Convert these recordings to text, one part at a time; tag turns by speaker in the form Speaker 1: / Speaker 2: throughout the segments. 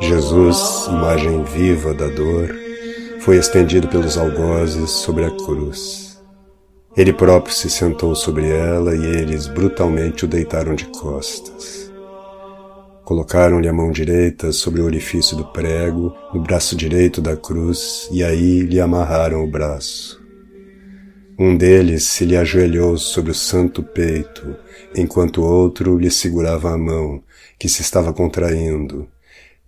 Speaker 1: Jesus, imagem viva da dor, foi estendido pelos algozes sobre a cruz. Ele próprio se sentou sobre ela e eles brutalmente o deitaram de costas. Colocaram-lhe a mão direita sobre o orifício do prego, no braço direito da cruz, e aí lhe amarraram o braço. Um deles se lhe ajoelhou sobre o santo peito, enquanto outro lhe segurava a mão, que se estava contraindo,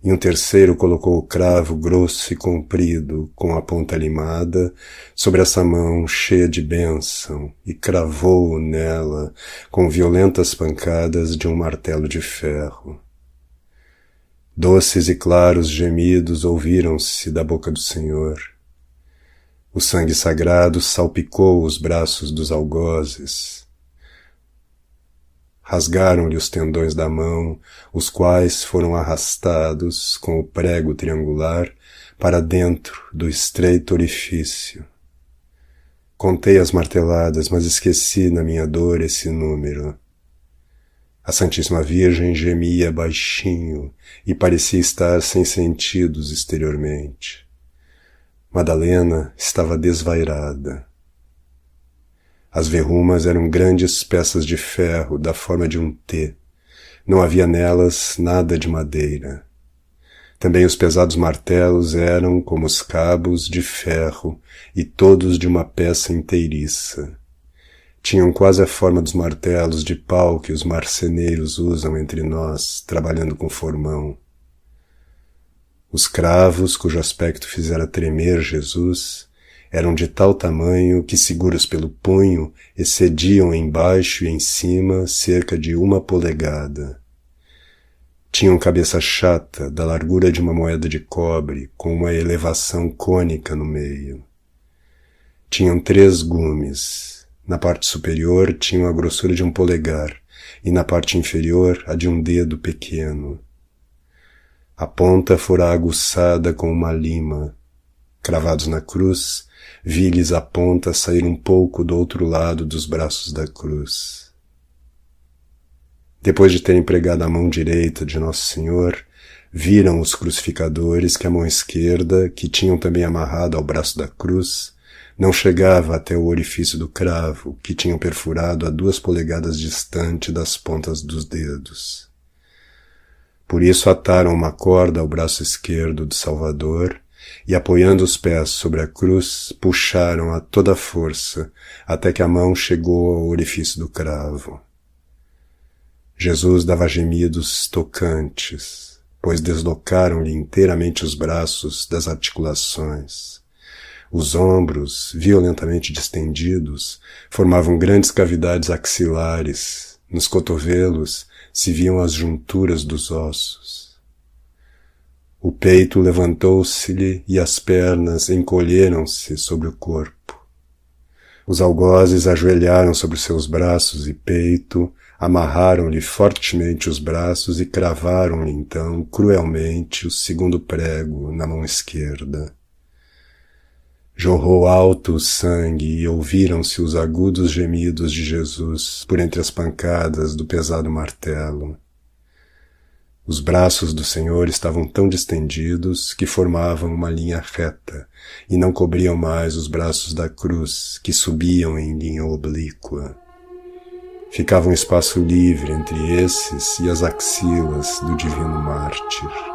Speaker 1: e um terceiro colocou o cravo grosso e comprido, com a ponta limada, sobre essa mão cheia de bênção, e cravou-o nela com violentas pancadas de um martelo de ferro. Doces e claros gemidos ouviram-se da boca do Senhor. O sangue sagrado salpicou os braços dos algozes, rasgaram-lhe os tendões da mão, os quais foram arrastados com o prego triangular para dentro do estreito orifício. Contei as marteladas, mas esqueci na minha dor esse número. A Santíssima Virgem gemia baixinho e parecia estar sem sentidos exteriormente. Madalena estava desvairada. As verrumas eram grandes peças de ferro da forma de um T. Não havia nelas nada de madeira. Também os pesados martelos eram, como os cabos, de ferro e todos de uma peça inteiriça. Tinham quase a forma dos martelos de pau que os marceneiros usam entre nós, trabalhando com formão. Os cravos, cujo aspecto fizera tremer Jesus, eram de tal tamanho que, seguros pelo punho, excediam embaixo e em cima cerca de uma polegada. Tinham cabeça chata, da largura de uma moeda de cobre, com uma elevação cônica no meio. Tinham três gumes. Na parte superior tinham a grossura de um polegar, e na parte inferior a de um dedo pequeno. A ponta fora aguçada com uma lima. Cravados na cruz, vi-lhes a ponta sair um pouco do outro lado dos braços da cruz. Depois de terem pregado a mão direita de Nosso Senhor, viram os crucificadores que a mão esquerda, que tinham também amarrado ao braço da cruz, não chegava até o orifício do cravo, que tinham perfurado a duas polegadas distante das pontas dos dedos. Por isso ataram uma corda ao braço esquerdo do Salvador e apoiando os pés sobre a cruz, puxaram a toda força até que a mão chegou ao orifício do cravo. Jesus dava gemidos tocantes, pois deslocaram-lhe inteiramente os braços das articulações. Os ombros, violentamente distendidos, formavam grandes cavidades axilares. Nos cotovelos se viam as junturas dos ossos. O peito levantou-se-lhe e as pernas encolheram-se sobre o corpo. Os algozes ajoelharam sobre seus braços e peito, amarraram-lhe fortemente os braços e cravaram-lhe então cruelmente o segundo prego na mão esquerda. Jorrou alto o sangue e ouviram-se os agudos gemidos de Jesus por entre as pancadas do pesado martelo. Os braços do Senhor estavam tão distendidos que formavam uma linha reta e não cobriam mais os braços da cruz que subiam em linha oblíqua. Ficava um espaço livre entre esses e as axilas do divino mártir.